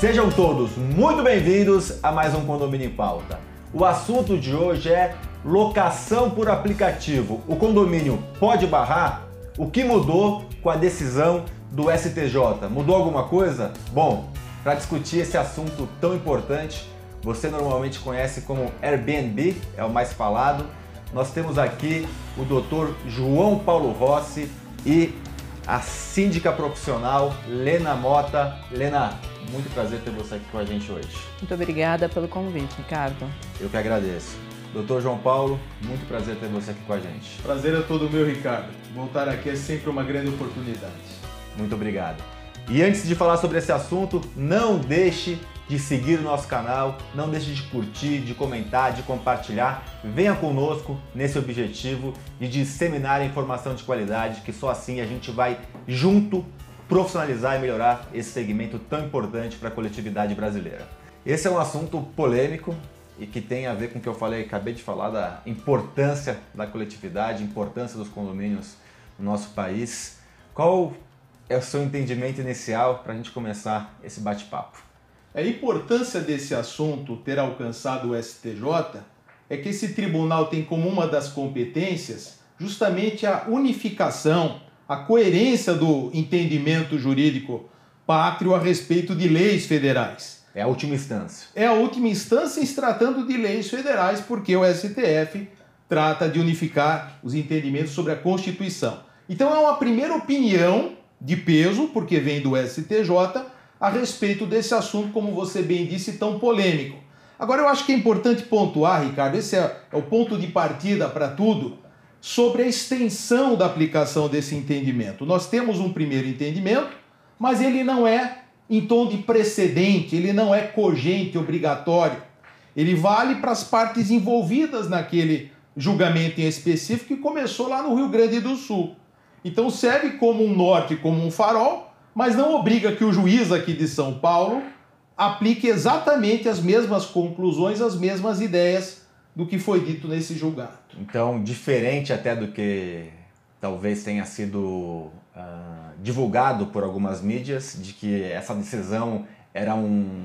Sejam todos muito bem-vindos a mais um Condomínio em Pauta. O assunto de hoje é locação por aplicativo. O condomínio pode barrar? O que mudou com a decisão do STJ? Mudou alguma coisa? Bom, para discutir esse assunto tão importante, você normalmente conhece como Airbnb, é o mais falado. Nós temos aqui o Dr. João Paulo Rossi e a síndica profissional Lena Mota. Lena, muito prazer ter você aqui com a gente hoje. Muito obrigada pelo convite, Ricardo. Eu que agradeço. Doutor João Paulo, muito prazer ter você aqui com a gente. Prazer é todo meu, Ricardo. Voltar aqui é sempre uma grande oportunidade. Muito obrigado. E antes de falar sobre esse assunto, não deixe de seguir o nosso canal, não deixe de curtir, de comentar, de compartilhar. Venha conosco nesse objetivo de disseminar informação de qualidade, que só assim a gente vai junto profissionalizar e melhorar esse segmento tão importante para a coletividade brasileira. Esse é um assunto polêmico e que tem a ver com o que eu falei, acabei de falar da importância da coletividade, importância dos condomínios no nosso país. Qual é o seu entendimento inicial para a gente começar esse bate-papo? A importância desse assunto ter alcançado o STJ é que esse tribunal tem como uma das competências justamente a unificação a coerência do entendimento jurídico pátrio a respeito de leis federais. É a última instância. É a última instância se tratando de leis federais, porque o STF trata de unificar os entendimentos sobre a Constituição. Então é uma primeira opinião de peso, porque vem do STJ, a respeito desse assunto, como você bem disse, tão polêmico. Agora eu acho que é importante pontuar, Ricardo, esse é, é o ponto de partida para tudo sobre a extensão da aplicação desse entendimento. Nós temos um primeiro entendimento, mas ele não é em tom de precedente, ele não é cogente, obrigatório. Ele vale para as partes envolvidas naquele julgamento em específico que começou lá no Rio Grande do Sul. Então serve como um norte, como um farol, mas não obriga que o juiz aqui de São Paulo aplique exatamente as mesmas conclusões, as mesmas ideias do que foi dito nesse julgado. Então, diferente até do que talvez tenha sido uh, divulgado por algumas mídias, de que essa decisão era um,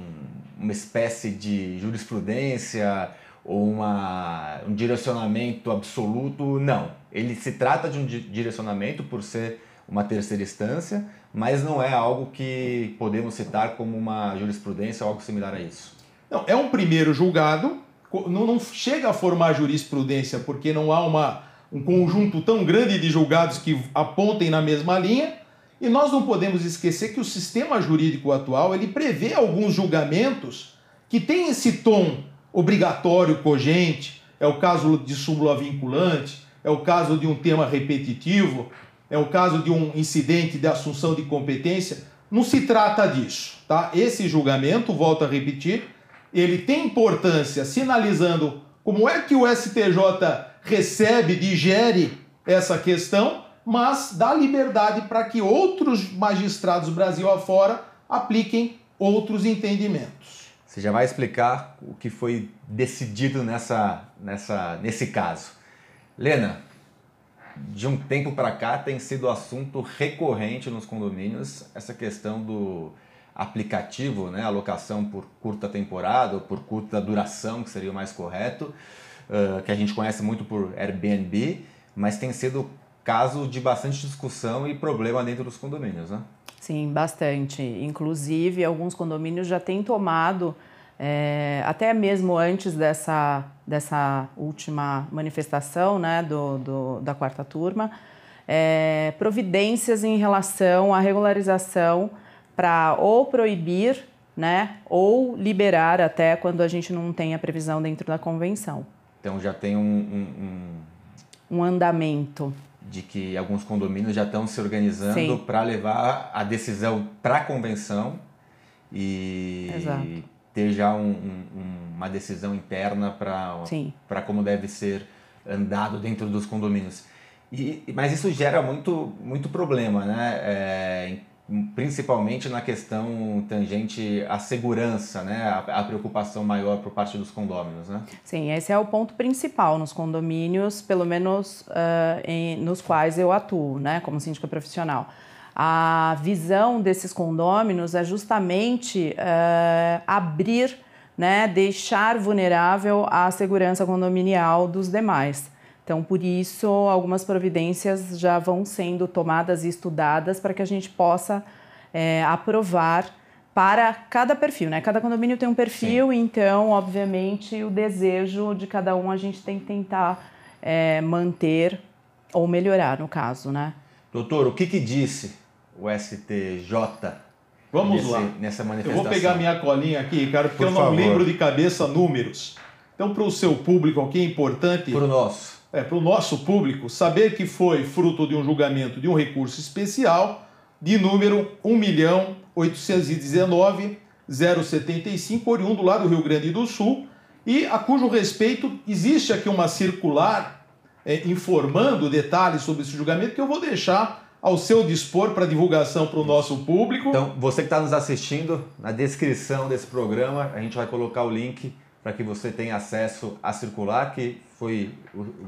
uma espécie de jurisprudência ou uma, um direcionamento absoluto, não. Ele se trata de um direcionamento por ser uma terceira instância, mas não é algo que podemos citar como uma jurisprudência ou algo similar a isso. Não, é um primeiro julgado não, não chega a formar jurisprudência, porque não há uma, um conjunto tão grande de julgados que apontem na mesma linha. E nós não podemos esquecer que o sistema jurídico atual ele prevê alguns julgamentos que têm esse tom obrigatório, cogente. É o caso de súmula vinculante, é o caso de um tema repetitivo, é o caso de um incidente de assunção de competência. Não se trata disso, tá? Esse julgamento, volto a repetir, ele tem importância sinalizando como é que o STJ recebe, digere essa questão, mas dá liberdade para que outros magistrados Brasil afora apliquem outros entendimentos. Você já vai explicar o que foi decidido nessa, nessa, nesse caso. Lena, de um tempo para cá tem sido assunto recorrente nos condomínios essa questão do aplicativo, né, alocação por curta temporada ou por curta duração, que seria o mais correto, uh, que a gente conhece muito por Airbnb, mas tem sido caso de bastante discussão e problema dentro dos condomínios, né? Sim, bastante. Inclusive, alguns condomínios já têm tomado, é, até mesmo antes dessa, dessa última manifestação né, do, do da quarta turma, é, providências em relação à regularização para ou proibir, né, ou liberar até quando a gente não tem a previsão dentro da convenção. Então já tem um, um, um... um andamento de que alguns condomínios já estão se organizando para levar a decisão para a convenção e Exato. Ter já um, um, uma decisão interna para como deve ser andado dentro dos condomínios. E, mas isso gera muito, muito problema, né? É, principalmente na questão tangente à segurança, né? a, a preocupação maior por parte dos condôminos. Né? Sim, esse é o ponto principal nos condomínios, pelo menos uh, em, nos quais eu atuo, né? como síndica profissional. A visão desses condôminos é justamente uh, abrir, né, deixar vulnerável a segurança condominial dos demais. Então, por isso, algumas providências já vão sendo tomadas e estudadas para que a gente possa é, aprovar para cada perfil, né? Cada condomínio tem um perfil, Sim. então, obviamente, o desejo de cada um a gente tem que tentar é, manter ou melhorar, no caso, né? Doutor, o que, que disse o STJ Vamos nesse, lá. nessa manifestação? Eu vou pegar minha colinha aqui, Ricardo, porque Por eu não favor. lembro de cabeça números. Então, para o seu público aqui é importante. Para o nosso. É, para o nosso público, saber que foi fruto de um julgamento de um recurso especial de número 1.819.075, oriundo lá do Rio Grande do Sul, e a cujo respeito existe aqui uma circular é, informando detalhes sobre esse julgamento que eu vou deixar ao seu dispor para divulgação para o nosso público. Então, você que está nos assistindo, na descrição desse programa, a gente vai colocar o link para que você tenha acesso à circular, que foi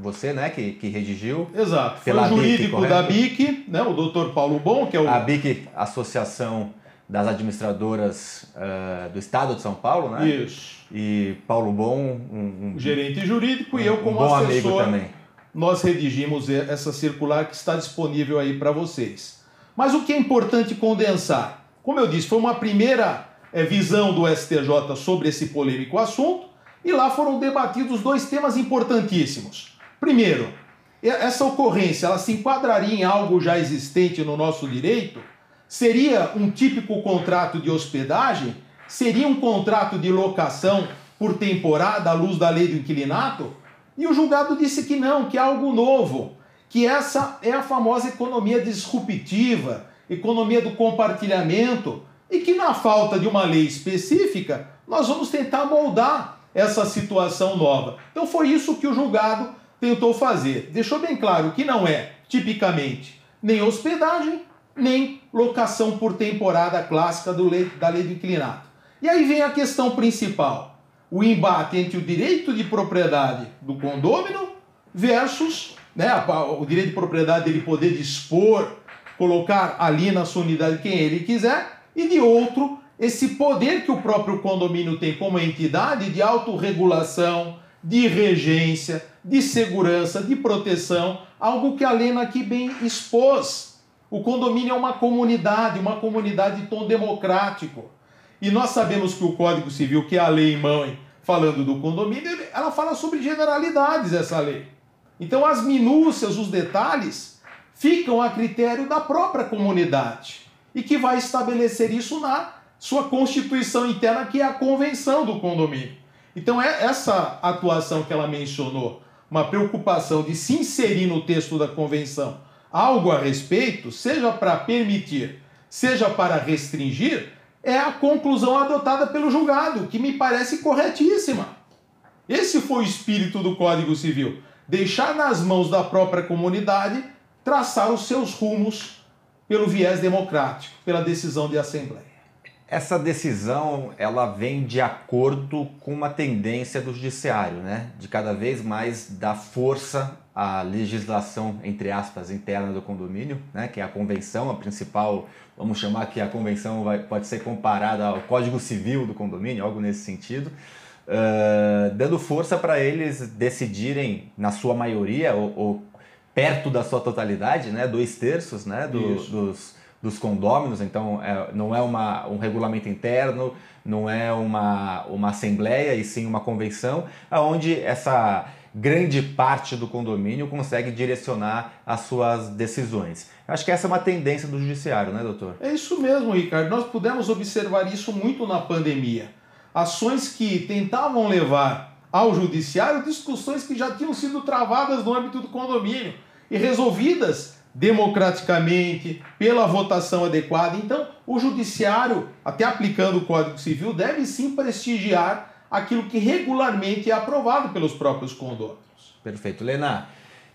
você né, que, que redigiu. Exato, foi o jurídico BIC, da BIC, né, o doutor Paulo Bom, que é o... A BIC, Associação das Administradoras uh, do Estado de São Paulo, né? Isso. E Paulo Bom, um, um gerente jurídico, um, e eu como um bom assessor, amigo também. Nós redigimos essa circular que está disponível aí para vocês. Mas o que é importante condensar? Como eu disse, foi uma primeira é, visão do STJ sobre esse polêmico assunto, e lá foram debatidos dois temas importantíssimos. Primeiro, essa ocorrência ela se enquadraria em algo já existente no nosso direito? Seria um típico contrato de hospedagem? Seria um contrato de locação por temporada à luz da lei do inquilinato? E o julgado disse que não, que é algo novo, que essa é a famosa economia disruptiva, economia do compartilhamento, e que na falta de uma lei específica, nós vamos tentar moldar essa situação nova. Então foi isso que o julgado tentou fazer. Deixou bem claro que não é, tipicamente, nem hospedagem, nem locação por temporada clássica do lei, da lei do inclinato. E aí vem a questão principal: o embate entre o direito de propriedade do condômino versus né, o direito de propriedade dele poder dispor, colocar ali na sua unidade quem ele quiser, e de outro, esse poder que o próprio condomínio tem como entidade de autorregulação, de regência, de segurança, de proteção, algo que a Lena aqui bem expôs. O condomínio é uma comunidade, uma comunidade de tom democrático. E nós sabemos que o Código Civil, que é a lei mãe, falando do condomínio, ela fala sobre generalidades essa lei. Então as minúcias, os detalhes, ficam a critério da própria comunidade e que vai estabelecer isso na sua constituição interna, que é a convenção do condomínio. Então, é essa atuação que ela mencionou, uma preocupação de se inserir no texto da convenção algo a respeito, seja para permitir, seja para restringir, é a conclusão adotada pelo julgado, que me parece corretíssima. Esse foi o espírito do Código Civil: deixar nas mãos da própria comunidade traçar os seus rumos pelo viés democrático, pela decisão de assembleia. Essa decisão ela vem de acordo com uma tendência do judiciário, né? De cada vez mais dar força à legislação entre aspas interna do condomínio, né? Que é a convenção, a principal, vamos chamar que a convenção vai, pode ser comparada ao Código Civil do condomínio, algo nesse sentido, uh, dando força para eles decidirem na sua maioria ou, ou, perto da sua totalidade, né? Dois terços, né? Do, dos dos condôminos, então é, não é uma, um regulamento interno, não é uma, uma assembleia, e sim uma convenção, onde essa grande parte do condomínio consegue direcionar as suas decisões. Acho que essa é uma tendência do judiciário, né, doutor? É isso mesmo, Ricardo. Nós pudemos observar isso muito na pandemia. Ações que tentavam levar ao judiciário discussões que já tinham sido travadas no âmbito do condomínio e resolvidas democraticamente, pela votação adequada. Então, o judiciário, até aplicando o Código Civil, deve sim prestigiar aquilo que regularmente é aprovado pelos próprios condôminos. Perfeito. Lena,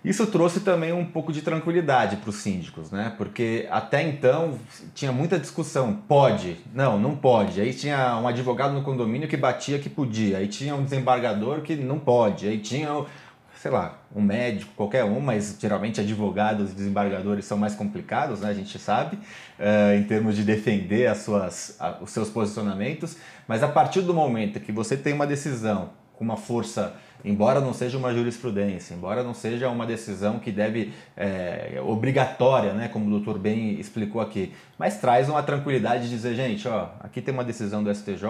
isso trouxe também um pouco de tranquilidade para os síndicos, né? Porque até então tinha muita discussão. Pode? Não, não pode. Aí tinha um advogado no condomínio que batia que podia. Aí tinha um desembargador que não pode. Aí tinha sei lá, um médico, qualquer um, mas geralmente advogados e desembargadores são mais complicados, né? A gente sabe, uh, em termos de defender as suas, a, os seus posicionamentos. Mas a partir do momento que você tem uma decisão com uma força, embora não seja uma jurisprudência, embora não seja uma decisão que deve é, obrigatória, né, como o doutor bem explicou aqui, mas traz uma tranquilidade de dizer, gente, ó, aqui tem uma decisão do STJ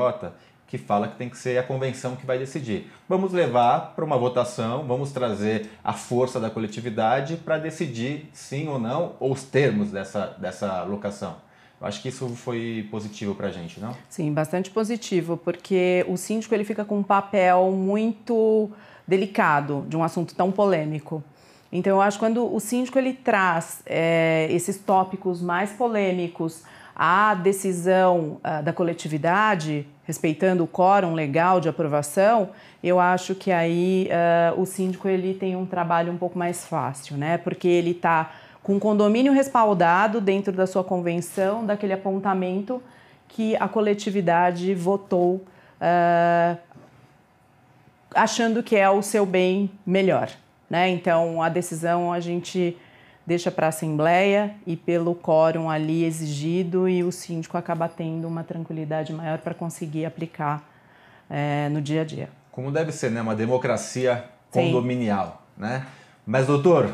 que fala que tem que ser a convenção que vai decidir. Vamos levar para uma votação, vamos trazer a força da coletividade para decidir sim ou não, ou os termos dessa, dessa locação. Eu acho que isso foi positivo para a gente, não? Sim, bastante positivo, porque o síndico ele fica com um papel muito delicado de um assunto tão polêmico. Então, eu acho que quando o síndico ele traz é, esses tópicos mais polêmicos à decisão uh, da coletividade, respeitando o quórum legal de aprovação, eu acho que aí uh, o síndico ele tem um trabalho um pouco mais fácil, né? Porque ele está com o condomínio respaldado dentro da sua convenção, daquele apontamento que a coletividade votou uh, achando que é o seu bem melhor, né? Então a decisão a gente deixa para a Assembleia e pelo quórum ali exigido e o síndico acaba tendo uma tranquilidade maior para conseguir aplicar é, no dia a dia. Como deve ser, né? Uma democracia condominial, Sim. né? Mas, doutor,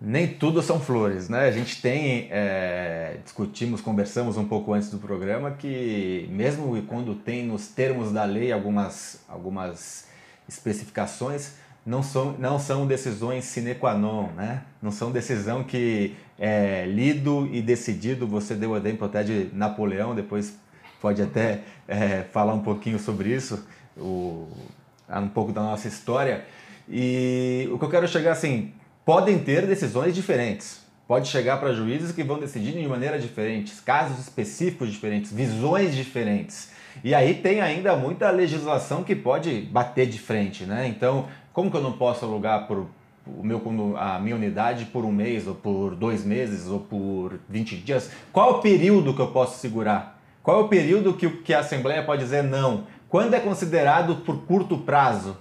nem tudo são flores, né? A gente tem, é, discutimos, conversamos um pouco antes do programa que mesmo quando tem nos termos da lei algumas, algumas especificações, não são, não são decisões sine qua non, né? Não são decisão que é lido e decidido. Você deu exemplo até de Napoleão, depois pode até é, falar um pouquinho sobre isso, o, um pouco da nossa história. E o que eu quero chegar assim, podem ter decisões diferentes. Pode chegar para juízes que vão decidir de maneira diferente, casos específicos diferentes, visões diferentes. E aí tem ainda muita legislação que pode bater de frente, né? Então, como que eu não posso alugar por o meu, a minha unidade por um mês, ou por dois meses, ou por 20 dias? Qual o período que eu posso segurar? Qual é o período que, que a Assembleia pode dizer não? Quando é considerado por curto prazo?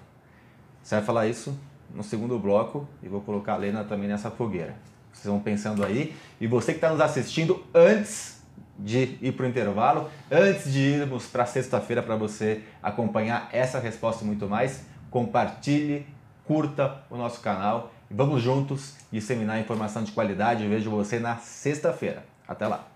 Você vai falar isso no segundo bloco e vou colocar a Lena também nessa fogueira. Vocês vão pensando aí. E você que está nos assistindo antes de ir para o intervalo, antes de irmos para sexta-feira para você acompanhar essa resposta e muito mais, compartilhe, curta o nosso canal e vamos juntos disseminar informação de qualidade. Eu vejo você na sexta-feira. Até lá!